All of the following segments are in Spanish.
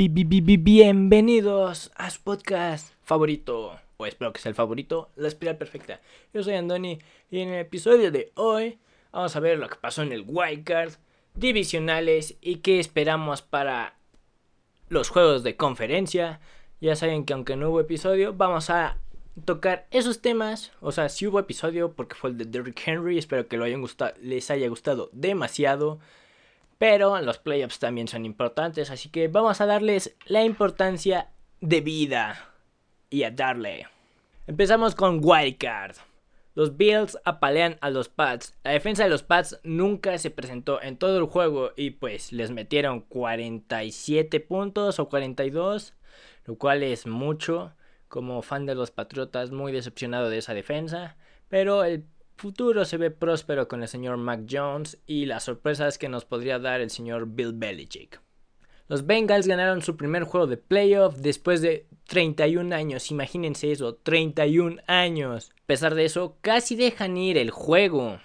Bienvenidos a su podcast favorito, o espero que sea el favorito, La Espiral Perfecta. Yo soy Andoni y en el episodio de hoy vamos a ver lo que pasó en el Wildcard, divisionales y qué esperamos para los juegos de conferencia. Ya saben que aunque no hubo episodio, vamos a tocar esos temas. O sea, si hubo episodio porque fue el de Derrick Henry. Espero que lo hayan gustado, les haya gustado demasiado. Pero los playoffs también son importantes. Así que vamos a darles la importancia de vida. Y a darle. Empezamos con Wildcard. Los Bills apalean a los Pats. La defensa de los Pats nunca se presentó en todo el juego y pues les metieron 47 puntos o 42, lo cual es mucho. Como fan de los Patriotas, muy decepcionado de esa defensa, pero el futuro se ve próspero con el señor Mac Jones y las sorpresas que nos podría dar el señor Bill Belichick. Los Bengals ganaron su primer juego de playoff después de 31 años. Imagínense eso, 31 años. A pesar de eso, casi dejan ir el juego.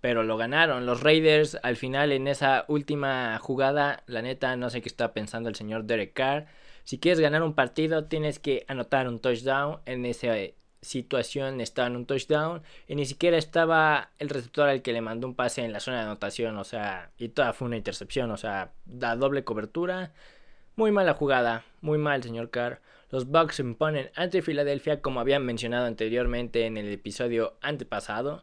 Pero lo ganaron. Los Raiders al final en esa última jugada, la neta, no sé qué está pensando el señor Derek Carr. Si quieres ganar un partido, tienes que anotar un touchdown. En esa situación estaba en un touchdown. Y ni siquiera estaba el receptor al que le mandó un pase en la zona de anotación. O sea, y toda fue una intercepción. O sea, da doble cobertura. Muy mala jugada. Muy mal, señor Carr. Los Bucks se imponen ante Filadelfia como habían mencionado anteriormente en el episodio antepasado.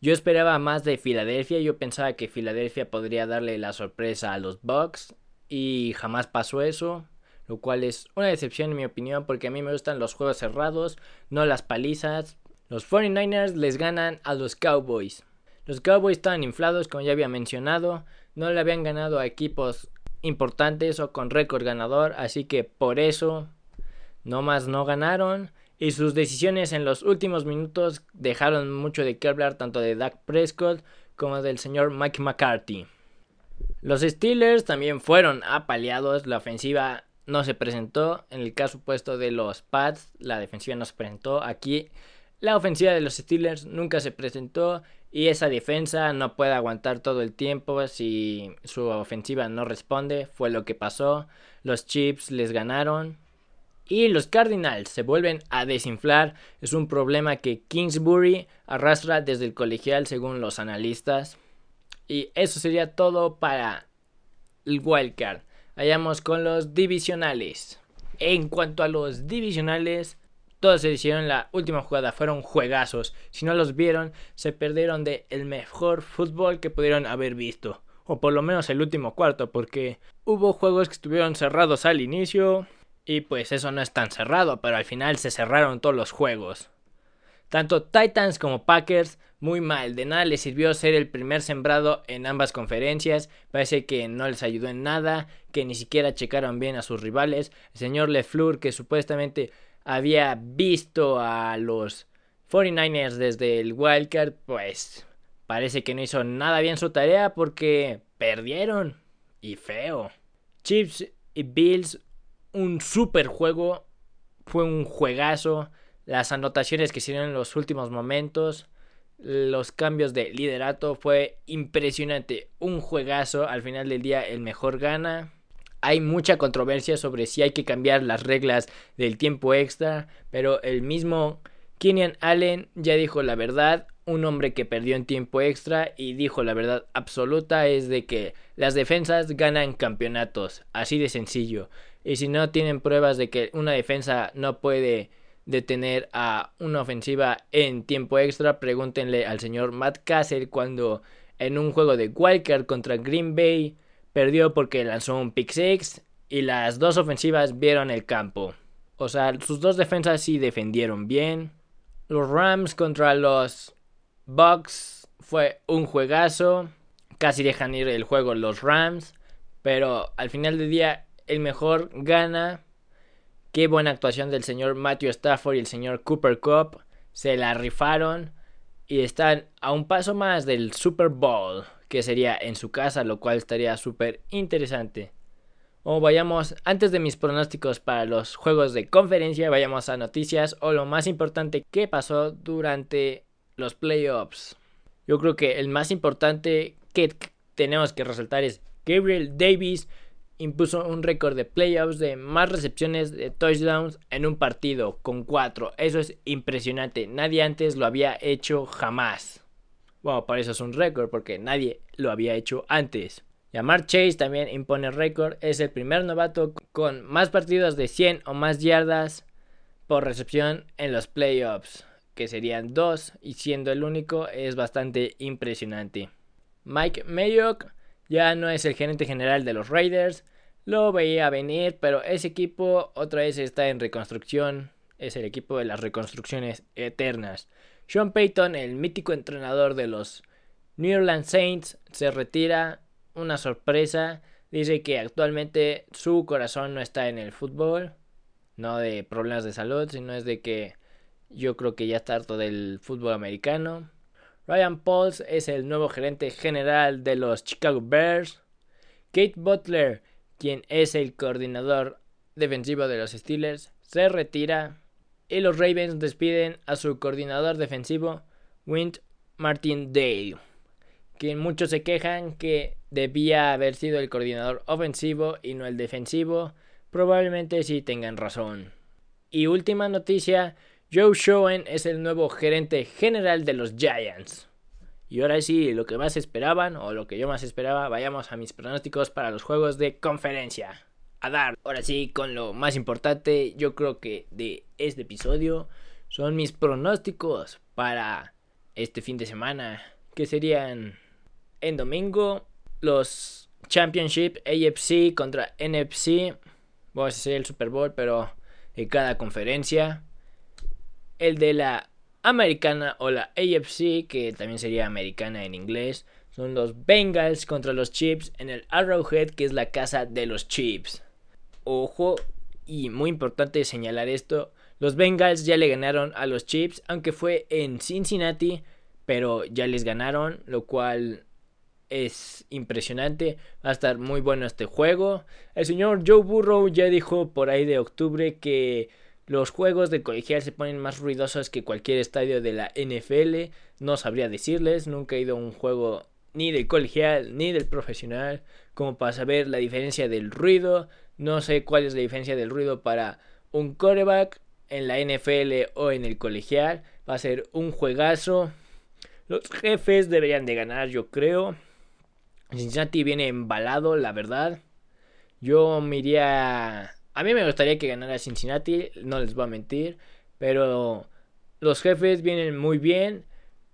Yo esperaba más de Filadelfia, yo pensaba que Filadelfia podría darle la sorpresa a los Bucks y jamás pasó eso, lo cual es una decepción en mi opinión porque a mí me gustan los juegos cerrados, no las palizas. Los 49ers les ganan a los Cowboys. Los Cowboys estaban inflados, como ya había mencionado, no le habían ganado a equipos importantes o con récord ganador, así que por eso no más no ganaron y sus decisiones en los últimos minutos dejaron mucho de qué hablar tanto de Dak Prescott como del señor Mike McCarthy. Los Steelers también fueron apaleados, la ofensiva no se presentó, en el caso opuesto de los Pats, la defensiva no se presentó, aquí la ofensiva de los Steelers nunca se presentó y esa defensa no puede aguantar todo el tiempo si su ofensiva no responde, fue lo que pasó, los Chips les ganaron, y los Cardinals se vuelven a desinflar. Es un problema que Kingsbury arrastra desde el colegial según los analistas. Y eso sería todo para el wildcard. Vayamos con los divisionales. En cuanto a los divisionales, todos se hicieron la última jugada, fueron juegazos. Si no los vieron, se perdieron de el mejor fútbol que pudieron haber visto. O por lo menos el último cuarto, porque hubo juegos que estuvieron cerrados al inicio, y pues eso no es tan cerrado, pero al final se cerraron todos los juegos. Tanto Titans como Packers, muy mal, de nada les sirvió ser el primer sembrado en ambas conferencias, parece que no les ayudó en nada, que ni siquiera checaron bien a sus rivales. El señor LeFleur, que supuestamente había visto a los 49ers desde el wildcard, pues parece que no hizo nada bien su tarea porque perdieron. Y feo. Chiefs y Bills un super juego, fue un juegazo, las anotaciones que hicieron en los últimos momentos, los cambios de liderato, fue impresionante, un juegazo, al final del día el mejor gana. Hay mucha controversia sobre si hay que cambiar las reglas del tiempo extra, pero el mismo Kenyan Allen ya dijo la verdad, un hombre que perdió en tiempo extra y dijo la verdad absoluta es de que las defensas ganan campeonatos, así de sencillo. Y si no tienen pruebas de que una defensa no puede detener a una ofensiva en tiempo extra, pregúntenle al señor Matt Castle cuando en un juego de Wildcard contra Green Bay perdió porque lanzó un pick six y las dos ofensivas vieron el campo. O sea, sus dos defensas sí defendieron bien. Los Rams contra los Bucks fue un juegazo. Casi dejan ir el juego los Rams. Pero al final del día el mejor gana. Qué buena actuación del señor Matthew Stafford y el señor Cooper Cup. Se la rifaron y están a un paso más del Super Bowl, que sería en su casa, lo cual estaría súper interesante. O vayamos, antes de mis pronósticos para los juegos de conferencia, vayamos a noticias o lo más importante que pasó durante los playoffs. Yo creo que el más importante que tenemos que resaltar es Gabriel Davis impuso un récord de playoffs de más recepciones de touchdowns en un partido con cuatro. Eso es impresionante. Nadie antes lo había hecho jamás. Bueno, por eso es un récord, porque nadie lo había hecho antes. Yamar Chase también impone récord. Es el primer novato con más partidos de 100 o más yardas por recepción en los playoffs, que serían dos, y siendo el único es bastante impresionante. Mike Mayock ya no es el gerente general de los Raiders. Lo veía venir, pero ese equipo otra vez está en reconstrucción. Es el equipo de las reconstrucciones eternas. Sean Payton, el mítico entrenador de los New Orleans Saints, se retira. Una sorpresa. Dice que actualmente su corazón no está en el fútbol. No de problemas de salud, sino es de que yo creo que ya está harto del fútbol americano. Ryan Pauls es el nuevo gerente general de los Chicago Bears. Kate Butler, quien es el coordinador defensivo de los Steelers, se retira. Y los Ravens despiden a su coordinador defensivo, Wint Martindale, quien muchos se quejan que debía haber sido el coordinador ofensivo y no el defensivo. Probablemente sí tengan razón. Y última noticia, Joe Schoen es el nuevo gerente general de los Giants. Y ahora sí, lo que más esperaban, o lo que yo más esperaba, vayamos a mis pronósticos para los juegos de conferencia. A dar, ahora sí, con lo más importante, yo creo que de este episodio, son mis pronósticos para este fin de semana, que serían en domingo los Championship AFC contra NFC. Vamos a hacer el Super Bowl, pero en cada conferencia el de la americana o la AFC, que también sería americana en inglés, son los Bengals contra los Chips en el Arrowhead, que es la casa de los Chips. Ojo, y muy importante señalar esto, los Bengals ya le ganaron a los Chips, aunque fue en Cincinnati, pero ya les ganaron, lo cual es impresionante. Va a estar muy bueno este juego. El señor Joe Burrow ya dijo por ahí de octubre que los juegos de colegial se ponen más ruidosos que cualquier estadio de la NFL. No sabría decirles, nunca he ido a un juego ni del colegial ni del profesional como para saber la diferencia del ruido. No sé cuál es la diferencia del ruido para un coreback en la NFL o en el colegial. Va a ser un juegazo. Los jefes deberían de ganar, yo creo. Cincinnati viene embalado, la verdad. Yo me iría a mí me gustaría que ganara Cincinnati, no les voy a mentir, pero los jefes vienen muy bien.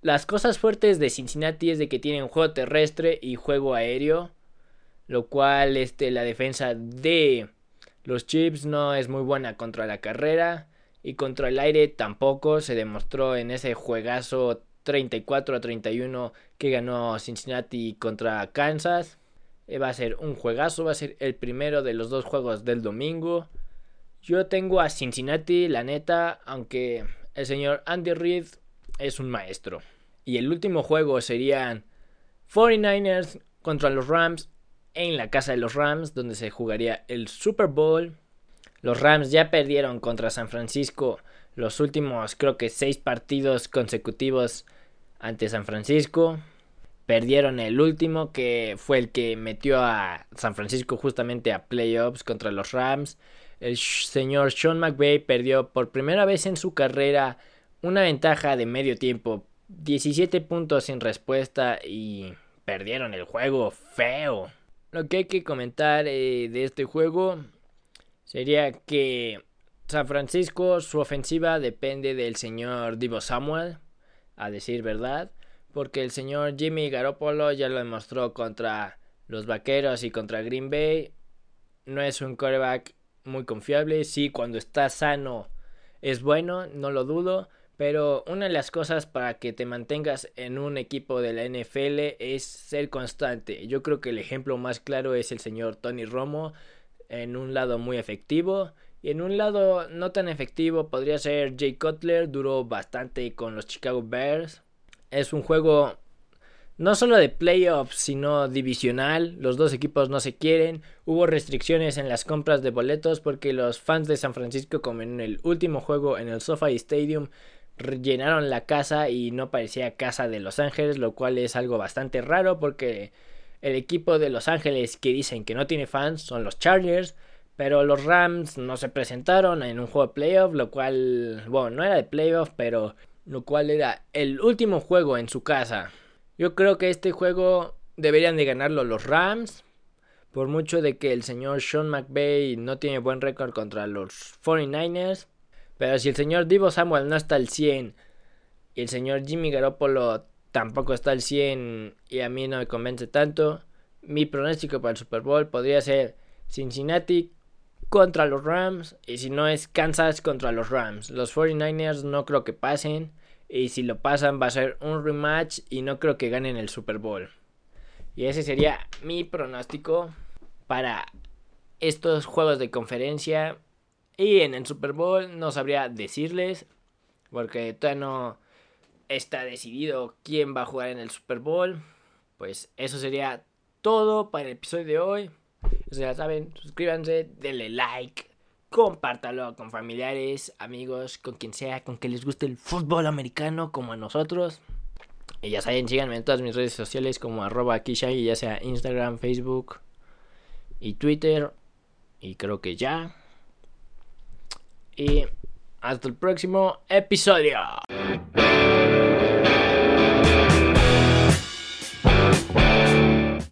Las cosas fuertes de Cincinnati es de que tienen juego terrestre y juego aéreo, lo cual este, la defensa de los Chips no es muy buena contra la carrera y contra el aire tampoco se demostró en ese juegazo 34 a 31 que ganó Cincinnati contra Kansas. Eh, va a ser un juegazo, va a ser el primero de los dos juegos del domingo. Yo tengo a Cincinnati, la neta, aunque el señor Andy Reid es un maestro. Y el último juego serían 49ers contra los Rams en la casa de los Rams, donde se jugaría el Super Bowl. Los Rams ya perdieron contra San Francisco los últimos, creo que, seis partidos consecutivos ante San Francisco. Perdieron el último, que fue el que metió a San Francisco justamente a playoffs contra los Rams. El señor Sean McVay perdió por primera vez en su carrera una ventaja de medio tiempo. 17 puntos sin respuesta y perdieron el juego feo. Lo que hay que comentar eh, de este juego sería que San Francisco, su ofensiva depende del señor Divo Samuel, a decir verdad porque el señor Jimmy Garoppolo ya lo demostró contra los Vaqueros y contra Green Bay. No es un quarterback muy confiable. Sí, cuando está sano es bueno, no lo dudo. Pero una de las cosas para que te mantengas en un equipo de la NFL es ser constante. Yo creo que el ejemplo más claro es el señor Tony Romo. En un lado muy efectivo. Y en un lado no tan efectivo podría ser Jay Cutler. Duró bastante con los Chicago Bears es un juego no solo de playoffs, sino divisional. Los dos equipos no se quieren. Hubo restricciones en las compras de boletos porque los fans de San Francisco, como en el último juego en el SoFi Stadium, llenaron la casa y no parecía casa de Los Ángeles, lo cual es algo bastante raro porque El equipo de Los Ángeles que dicen que no tiene fans son los Chargers. Pero los Rams no se presentaron en un juego de playoff, lo cual, bueno, no era de playoff, pero lo cual era el último juego en su casa. Yo creo que este juego deberían de ganarlo los Rams, por mucho de que el señor Sean McVay no tiene buen récord contra los 49ers. Pero si el señor Divo Samuel no está al 100 y el señor Jimmy Garoppolo tampoco está al 100 y a mí no me convence tanto, mi pronóstico para el Super Bowl podría ser Cincinnati contra los Rams y si no es Kansas contra los Rams. Los 49ers no creo que pasen y si lo pasan va a ser un rematch y no creo que ganen el Super Bowl. Y ese sería mi pronóstico para estos juegos de conferencia. Y en el Super Bowl no sabría decirles porque todavía no está decidido quién va a jugar en el Super Bowl. Pues eso sería todo para el episodio de hoy. O ya saben, suscríbanse, denle like, compártalo con familiares, amigos, con quien sea, con que les guste el fútbol americano como a nosotros. Y ya saben, síganme en todas mis redes sociales como arroba Kishai, ya sea Instagram, Facebook y Twitter. Y creo que ya. Y hasta el próximo episodio.